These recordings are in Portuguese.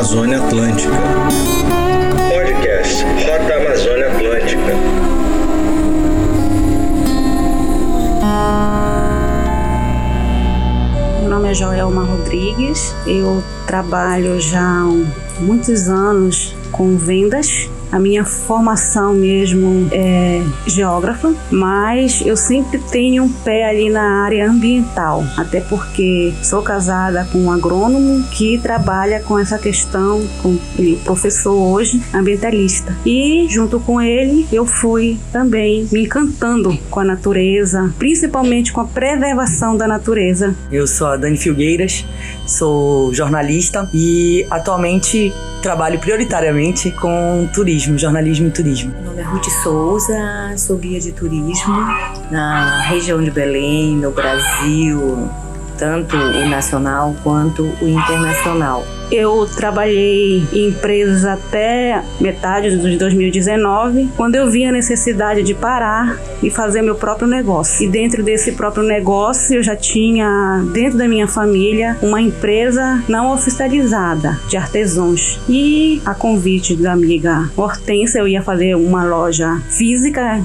Amazônia Atlântica. Podcast Rota Amazônia Atlântica. Meu nome é Joelma Rodrigues, eu trabalho já há muitos anos com vendas a minha formação mesmo é geógrafa, mas eu sempre tenho um pé ali na área ambiental, até porque sou casada com um agrônomo que trabalha com essa questão, com ele professor hoje, ambientalista. E junto com ele eu fui também me encantando com a natureza, principalmente com a preservação da natureza. Eu sou a Dani Filgueiras, sou jornalista e atualmente trabalho prioritariamente com turismo, jornalismo e turismo. Meu nome é Ruth Souza, sou guia de turismo na região de Belém, no Brasil, tanto o nacional quanto o internacional. Eu trabalhei em empresas até metade de 2019, quando eu vi a necessidade de parar e fazer meu próprio negócio. E dentro desse próprio negócio, eu já tinha, dentro da minha família, uma empresa não oficializada de artesãos. E a convite da amiga Hortência, eu ia fazer uma loja física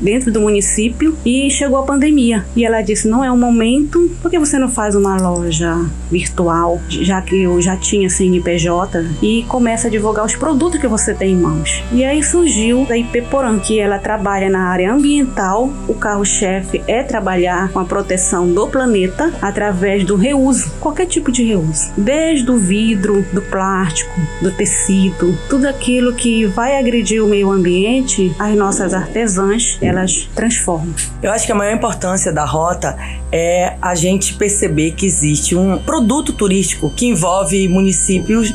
dentro do município e chegou a pandemia. E ela disse: Não é o momento, por que você não faz uma loja virtual? Já que eu já tinha CNPJ e começa a divulgar os produtos que você tem em mãos. E aí surgiu a IP que ela trabalha na área ambiental. O carro-chefe é trabalhar com a proteção do planeta através do reuso, qualquer tipo de reuso, desde o vidro, do plástico, do tecido, tudo aquilo que vai agredir o meio ambiente, as nossas artesãs, elas transformam. Eu acho que a maior importância da rota é a gente perceber que existe um produto turístico que envolve municípios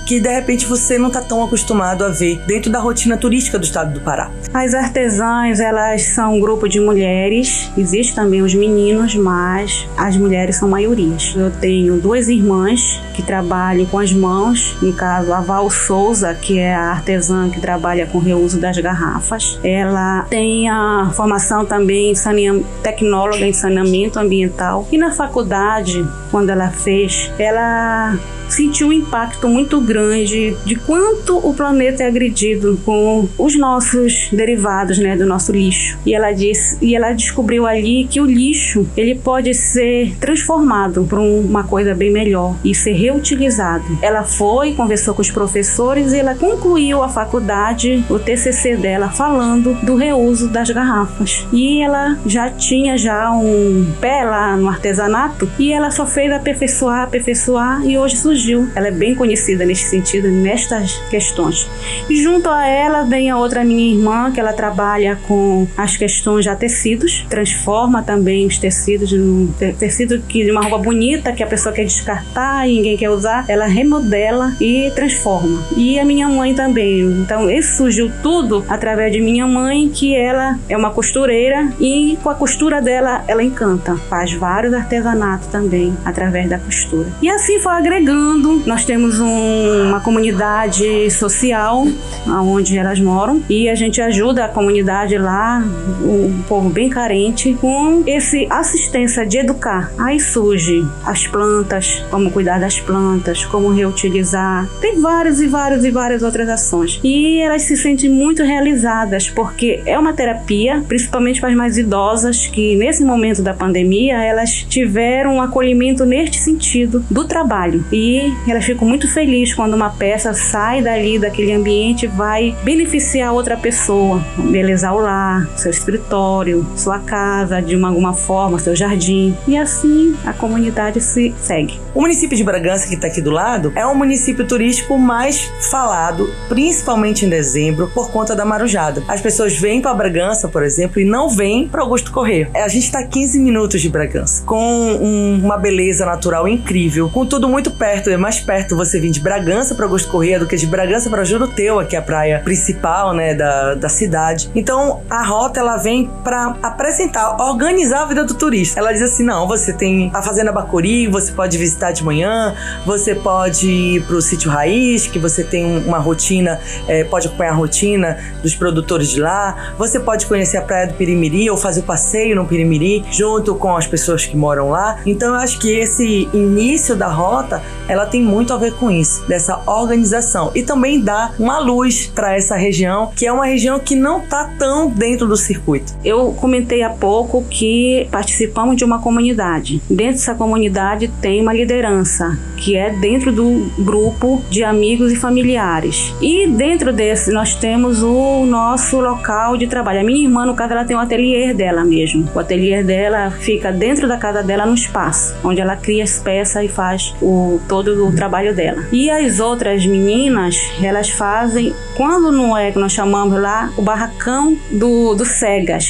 que de repente você não está tão acostumado a ver dentro da rotina turística do estado do Pará. As artesãs, elas são um grupo de mulheres, existe também os meninos, mas as mulheres são maiorias. Eu tenho duas irmãs que trabalham com as mãos, no caso a Val Souza, que é a artesã que trabalha com reuso das garrafas. Ela tem a formação também em tecnóloga em saneamento ambiental e na faculdade, quando ela fez, ela sentiu um impacto muito grande de quanto o planeta é agredido com os nossos derivados, né, do nosso lixo. E ela disse, e ela descobriu ali que o lixo, ele pode ser transformado para uma coisa bem melhor e ser reutilizado. Ela foi, conversou com os professores e ela concluiu a faculdade, o TCC dela falando do reuso das garrafas. E ela já tinha já um pé lá no artesanato e ela só fez aperfeiçoar, aperfeiçoar e hoje surgiu. Ela é bem conhecida neste sentido, nestas questões. E junto a ela vem a outra minha irmã, que ela trabalha com as questões já tecidos, transforma também os tecidos num tecido que de uma roupa bonita que a pessoa quer descartar e ninguém quer usar, ela remodela e transforma. E a minha mãe também. Então, isso surgiu tudo através de minha mãe, que ela é uma costureira e com a costura dela ela encanta. Faz vários artesanatos também através da costura. E assim foi agregando. Nós temos um, uma comunidade social onde elas moram e a gente ajuda a comunidade lá, um povo bem carente, com esse assistência de educar. Aí surge as plantas, como cuidar das plantas, como reutilizar. Tem várias e várias e várias outras ações. E elas se sentem muito realizadas porque é uma terapia, principalmente para as mais idosas que nesse momento da pandemia elas tiveram um acolhimento neste sentido do trabalho e elas ficam muito felizes quando uma peça sai dali daquele ambiente vai beneficiar outra pessoa, belezar o lar, seu escritório, sua casa de uma, alguma forma, seu jardim e assim a comunidade se segue. O município de Bragança, que está aqui do lado, é o município turístico mais falado, principalmente em dezembro, por conta da marujada. As pessoas vêm para Bragança, por exemplo, e não vêm para Augusto Correia. A gente está 15 minutos de Bragança, com um, uma beleza natural incrível, com tudo muito perto. É mais perto você vir de Bragança para Augusto Correia do que de Bragança para Juruteua, que é a praia principal, né, da, da cidade. Então, a rota ela vem para apresentar, organizar a vida do turista. Ela diz assim: não, você tem a Fazenda Bacuri, você pode visitar de manhã, você pode ir para o sítio raiz, que você tem uma rotina, é, pode acompanhar a rotina dos produtores de lá, você pode conhecer a praia do Pirimiri ou fazer o passeio no Pirimiri junto com as pessoas que moram lá. Então eu acho que esse início da rota ela tem muito a ver com isso, dessa organização e também dar uma luz para essa região, que é uma região que não está tão dentro do circuito. Eu comentei há pouco que participamos de uma comunidade. Dentro dessa comunidade tem uma liderança, que é dentro do grupo de amigos e familiares. E dentro desse nós temos o nosso local de trabalho. A minha irmã, no caso, ela tem um ateliê dela mesmo. O ateliê dela fica dentro da casa dela, no espaço, onde ela cria as peças e faz o todo o trabalho dela. E as outras meninas, elas fazem, quando não é que nós chamamos lá, o barracão do, do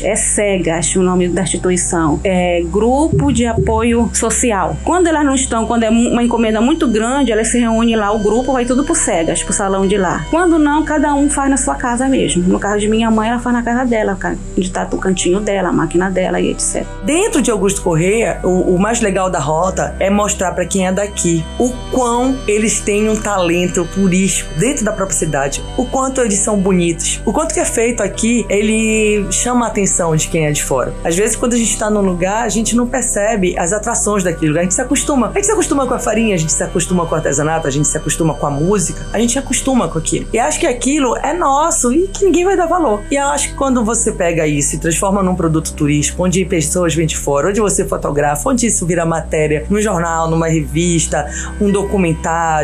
é SEGAS o nome da instituição, é Grupo de Apoio Social. Quando elas não estão, quando é uma encomenda muito grande, elas se reúnem lá, o grupo vai tudo pro SEGAS, pro salão de lá. Quando não, cada um faz na sua casa mesmo. No caso de minha mãe, ela faz na casa dela, onde tá o cantinho dela, a máquina dela e etc. Dentro de Augusto Correia, o, o mais legal da rota é mostrar para quem é daqui o quão eles têm um talento turístico dentro da própria cidade, o quanto eles são bonitos, o quanto que é feito aqui, ele chama a atenção de quem é de fora. Às vezes, quando a gente está num lugar, a gente não percebe as atrações daquele lugar, a gente se acostuma. A gente se acostuma com a farinha, a gente se acostuma com o artesanato, a gente se acostuma com a música, a gente se acostuma com aquilo. E acho que aquilo é nosso e que ninguém vai dar valor. E eu acho que quando você pega isso e transforma num produto turístico, onde pessoas vêm de fora, onde você fotografa, onde isso vira matéria no jornal, numa revista, um documentário,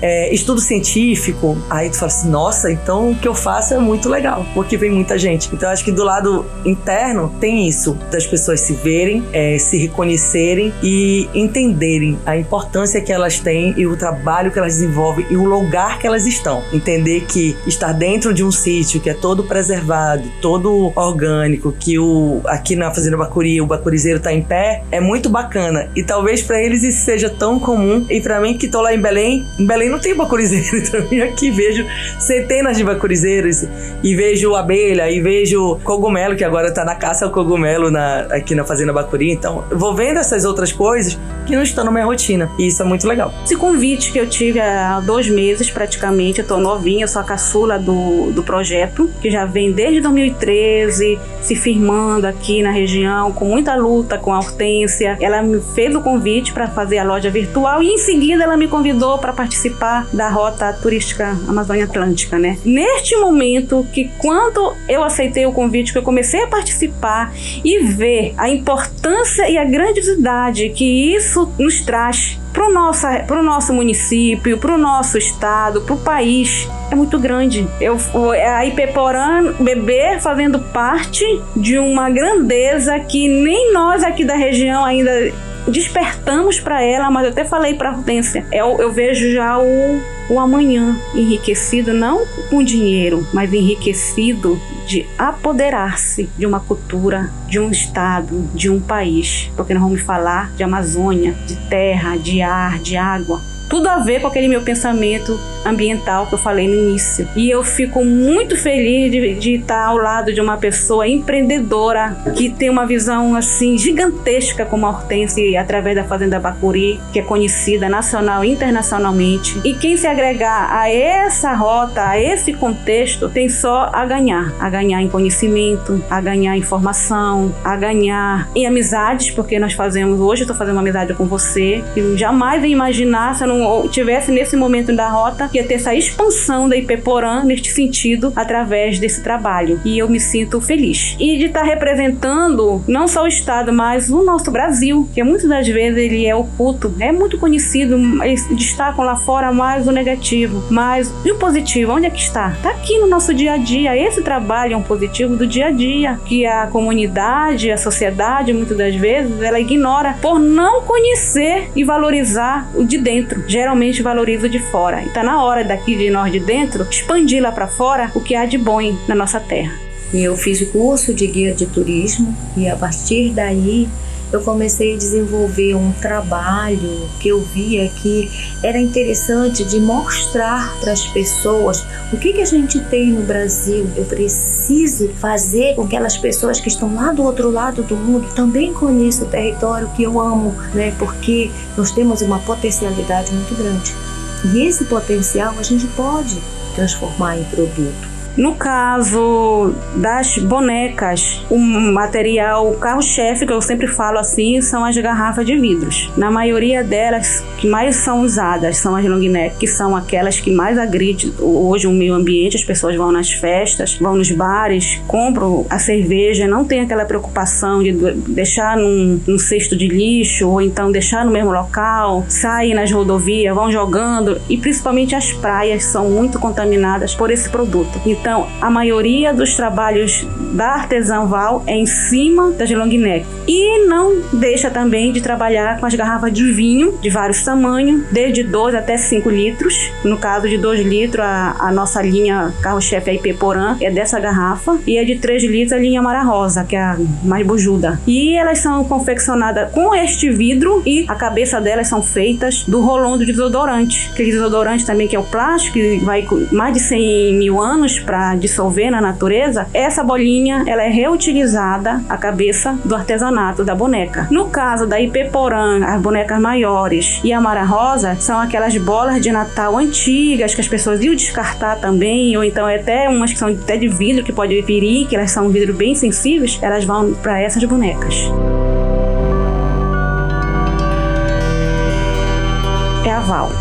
é, estudo científico, aí tu fala assim, nossa, então o que eu faço é muito legal, porque vem muita gente. Então acho que do lado interno tem isso, das pessoas se verem, é, se reconhecerem e entenderem a importância que elas têm e o trabalho que elas desenvolvem e o lugar que elas estão. Entender que estar dentro de um sítio que é todo preservado, todo orgânico, que o aqui na Fazenda Bacuri o bacurizeiro tá em pé, é muito bacana. E talvez para eles isso seja tão comum. E para mim que tô lá em Belém, em Belém não tem bacurizeiro, então eu aqui vejo centenas de bacurizeiros e vejo abelha e vejo cogumelo que agora tá na caça ao cogumelo na, aqui na Fazenda Bacuri. Então, vou vendo essas outras coisas que não estão na minha rotina. E isso é muito legal. Esse convite que eu tive há dois meses, praticamente, eu tô novinha, eu sou a caçula do, do projeto, que já vem desde 2013 se firmando aqui na região, com muita luta com a Hortência. Ela me fez o convite para fazer a loja virtual e em seguida ela me convidou para participar da rota turística Amazônia Atlântica, né? Neste momento que quando eu aceitei o convite, que eu comecei a participar e ver a importância e a grandiosidade que isso nos traz para o nosso, nosso município, para o nosso estado, para o país, é muito grande. Eu, a Ipeporã bebê fazendo parte de uma grandeza que nem nós aqui da região ainda despertamos para ela, mas eu até falei para a eu, eu vejo já o, o amanhã enriquecido, não com dinheiro, mas enriquecido de apoderar-se de uma cultura, de um estado, de um país. Porque nós vamos falar de Amazônia, de terra, de ar, de água tudo a ver com aquele meu pensamento ambiental que eu falei no início. E eu fico muito feliz de, de estar ao lado de uma pessoa empreendedora que tem uma visão assim gigantesca como a Hortense através da Fazenda Bacuri, que é conhecida nacional e internacionalmente. E quem se agregar a essa rota, a esse contexto, tem só a ganhar, a ganhar em conhecimento, a ganhar em informação, a ganhar em amizades, porque nós fazemos hoje, estou fazendo uma amizade com você, que jamais ia imaginar se eu tivesse nesse momento da rota, ia ter essa expansão da Ipeporã neste sentido através desse trabalho. E eu me sinto feliz. E de estar representando não só o Estado, mas o nosso Brasil, que muitas das vezes ele é oculto, é muito conhecido, destacam lá fora mais o negativo, mas e o positivo, onde é que está? Está aqui no nosso dia a dia. Esse trabalho é um positivo do dia a dia, que a comunidade, a sociedade, muitas das vezes, ela ignora por não conhecer e valorizar o de dentro geralmente valoriza o de fora. E tá na hora daqui de nós de dentro expandir lá para fora o que há de bom na nossa terra. Eu fiz o curso de guia de turismo e a partir daí eu comecei a desenvolver um trabalho que eu via que era interessante de mostrar para as pessoas o que, que a gente tem no Brasil. Eu preciso fazer com que aquelas pessoas que estão lá do outro lado do mundo também conheçam o território que eu amo, né? Porque nós temos uma potencialidade muito grande. E esse potencial a gente pode transformar em produto. No caso das bonecas, o material carro-chefe, que eu sempre falo assim, são as garrafas de vidros. Na maioria delas, que mais são usadas são as long neck, que são aquelas que mais agridem hoje o meio ambiente. As pessoas vão nas festas, vão nos bares, compram a cerveja, não tem aquela preocupação de deixar num, num cesto de lixo ou então deixar no mesmo local, saem nas rodovias, vão jogando e principalmente as praias são muito contaminadas por esse produto. Então, a maioria dos trabalhos da artesã Val é em cima das long neck. E não deixa também de trabalhar com as garrafas de vinho de vários tamanhos, desde 2 até 5 litros. No caso de 2 litros, a, a nossa linha carro-chefe IP Porã, é dessa garrafa. E é de 3 litros a linha Mara Rosa, que é a mais bujuda. E elas são confeccionadas com este vidro e a cabeça delas são feitas do rolão do desodorante. Aquele desodorante também que é o plástico, que vai mais de 100 mil anos para dissolver na natureza. Essa bolinha, ela é reutilizada, a cabeça do artesanato da boneca. No caso da IP Porã, as bonecas maiores e a Mara Rosa são aquelas bolas de Natal antigas que as pessoas iam descartar também, ou então é até umas que são até de vidro que pode ferir, que elas são um vidro bem sensíveis, elas vão para essas bonecas.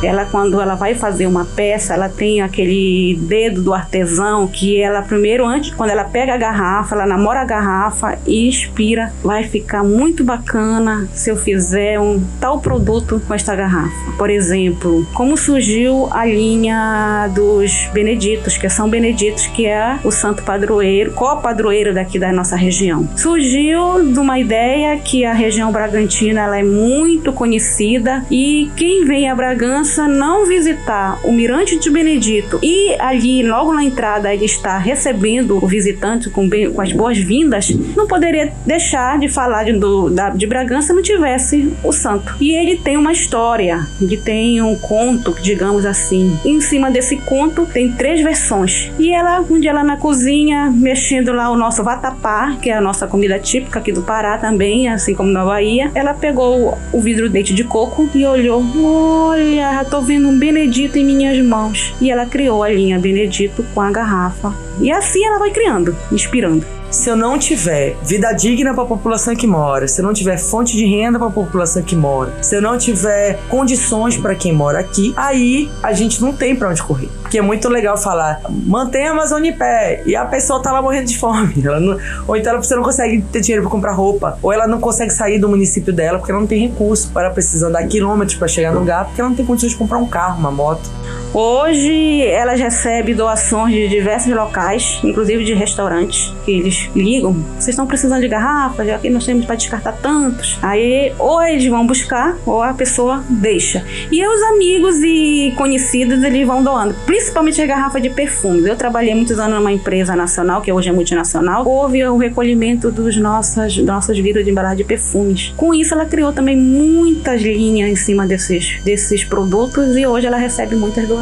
Ela, quando ela vai fazer uma peça, ela tem aquele dedo do artesão que ela, primeiro, antes, quando ela pega a garrafa, ela namora a garrafa e inspira. Vai ficar muito bacana se eu fizer um tal produto com esta garrafa. Por exemplo, como surgiu a linha dos Beneditos, que é São Beneditos, que é o santo padroeiro, co-padroeiro daqui da nossa região. Surgiu de uma ideia que a região Bragantina ela é muito conhecida e quem vem a Bragança não visitar o Mirante de Benedito e ali, logo na entrada, ele está recebendo o visitante com, bem, com as boas-vindas, não poderia deixar de falar de, do, da, de Bragança não tivesse o santo. E ele tem uma história, ele tem um conto, digamos assim. E em cima desse conto tem três versões. E ela, um dia na cozinha, mexendo lá o nosso vatapá, que é a nossa comida típica aqui do Pará também, assim como na Bahia, ela pegou o vidro dente de coco e olhou, Olha, já tô vendo um Benedito em minhas mãos. E ela criou a linha Benedito com a garrafa. E assim ela vai criando, inspirando se eu não tiver vida digna para a população que mora, se eu não tiver fonte de renda para a população que mora, se eu não tiver condições para quem mora aqui, aí a gente não tem para onde correr. Porque é muito legal falar, mantém a Amazônia em pé, e a pessoa tá lá morrendo de fome. Não, ou então você não consegue ter dinheiro para comprar roupa, ou ela não consegue sair do município dela porque ela não tem recurso, para precisar andar quilômetros para chegar no lugar, porque ela não tem condições de comprar um carro, uma moto. Hoje elas recebem doações de diversos locais, inclusive de restaurantes, que eles ligam. Vocês estão precisando de garrafas? Aqui nós temos para descartar tantos. Aí ou eles vão buscar ou a pessoa deixa. E os amigos e conhecidos eles vão doando, principalmente as garrafas de perfumes. Eu trabalhei muitos anos numa empresa nacional, que hoje é multinacional. Houve o recolhimento dos nossas, nossos vidros de embalagem de perfumes. Com isso, ela criou também muitas linhas em cima desses, desses produtos e hoje ela recebe muitas doações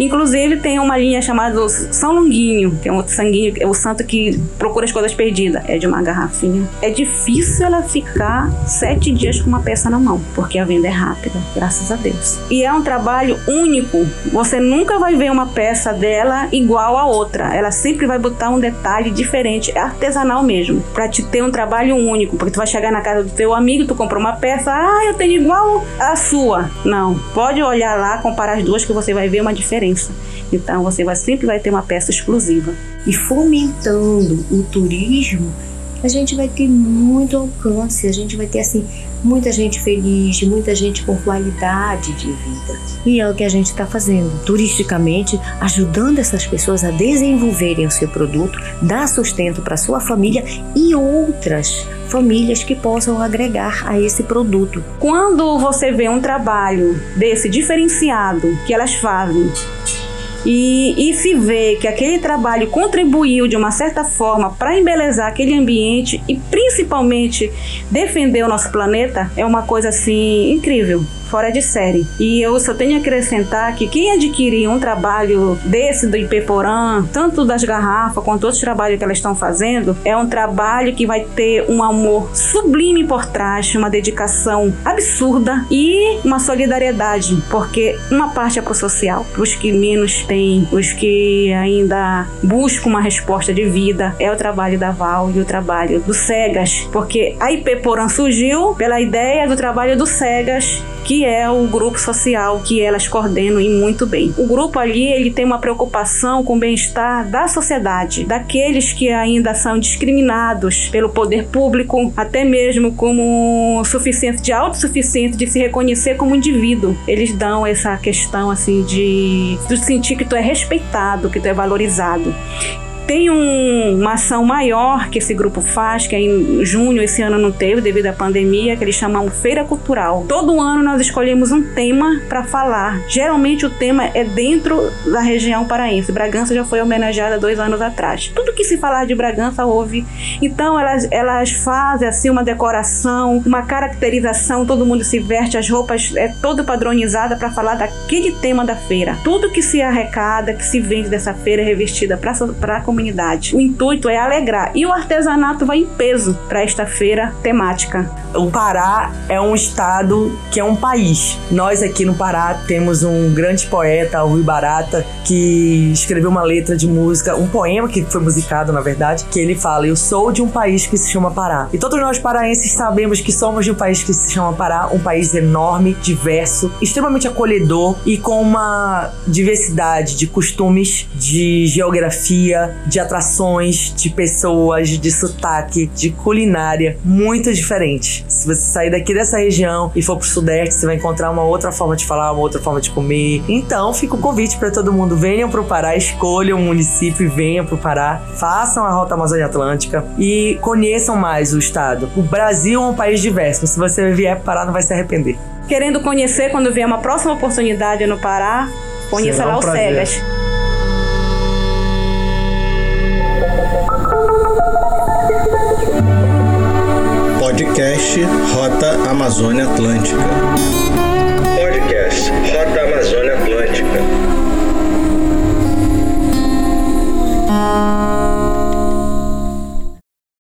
Inclusive, tem uma linha chamada São Longuinho, que é um sanguinho, é o santo que procura as coisas perdidas. É de uma garrafinha. É difícil ela ficar sete dias com uma peça na mão, porque a venda é rápida, graças a Deus. E é um trabalho único. Você nunca vai ver uma peça dela igual a outra. Ela sempre vai botar um detalhe diferente, é artesanal mesmo, para te ter um trabalho único. Porque tu vai chegar na casa do teu amigo, tu comprou uma peça, ah, eu tenho igual a sua. Não, pode olhar lá, comparar as duas que você vai ver uma diferença. Então você vai, sempre vai ter uma peça exclusiva. E fomentando o turismo, a gente vai ter muito alcance, a gente vai ter assim muita gente feliz, muita gente com qualidade de vida. E é o que a gente está fazendo, turisticamente, ajudando essas pessoas a desenvolverem o seu produto, dar sustento para sua família e outras famílias que possam agregar a esse produto. Quando você vê um trabalho desse diferenciado que elas fazem e, e se vê que aquele trabalho contribuiu de uma certa forma para embelezar aquele ambiente e principalmente defender o nosso planeta, é uma coisa assim incrível. Fora de série. E eu só tenho a acrescentar que quem adquirir um trabalho desse do Ipeporã, tanto das garrafas quanto outros trabalhos que elas estão fazendo, é um trabalho que vai ter um amor sublime por trás, uma dedicação absurda e uma solidariedade, porque uma parte é pro social, os que menos têm, os que ainda buscam uma resposta de vida, é o trabalho da Val e o trabalho do Cegas, porque a Ipeporã surgiu pela ideia do trabalho do Cegas que é o grupo social que elas coordenam e muito bem. O grupo ali ele tem uma preocupação com o bem-estar da sociedade, daqueles que ainda são discriminados pelo poder público, até mesmo como suficiente de autossuficiente de se reconhecer como indivíduo. Eles dão essa questão assim de, de sentir que tu é respeitado, que tu é valorizado. Tem um, uma ação maior que esse grupo faz, que é em junho, esse ano não teve devido à pandemia, que eles chamam Feira Cultural. Todo ano nós escolhemos um tema para falar. Geralmente o tema é dentro da região paraense. Bragança já foi homenageada dois anos atrás. Tudo que se falar de Bragança houve. Então elas, elas fazem assim uma decoração, uma caracterização, todo mundo se veste, as roupas é todo padronizada para falar daquele tema da feira. Tudo que se arrecada, que se vende dessa feira é revestida para a comunidade comunidade. O intuito é alegrar e o artesanato vai em peso para esta feira temática. O Pará é um estado que é um país. Nós aqui no Pará temos um grande poeta, o Rui Barata, que escreveu uma letra de música, um poema que foi musicado, na verdade, que ele fala: Eu sou de um país que se chama Pará. E todos nós paraenses sabemos que somos de um país que se chama Pará, um país enorme, diverso, extremamente acolhedor e com uma diversidade de costumes, de geografia, de atrações, de pessoas, de sotaque, de culinária muito diferente. Se você sair daqui dessa região e for pro Sudeste, você vai encontrar uma outra forma de falar, uma outra forma de comer. Então, fica o convite para todo mundo: venham pro Pará, escolham um município e venham pro Pará, façam a Rota Amazônia Atlântica e conheçam mais o estado. O Brasil é um país diverso. Se você vier pro Pará, não vai se arrepender. Querendo conhecer quando vier uma próxima oportunidade no Pará, conheça Será lá um o prazer. Cegas. Amazônia Atlântica.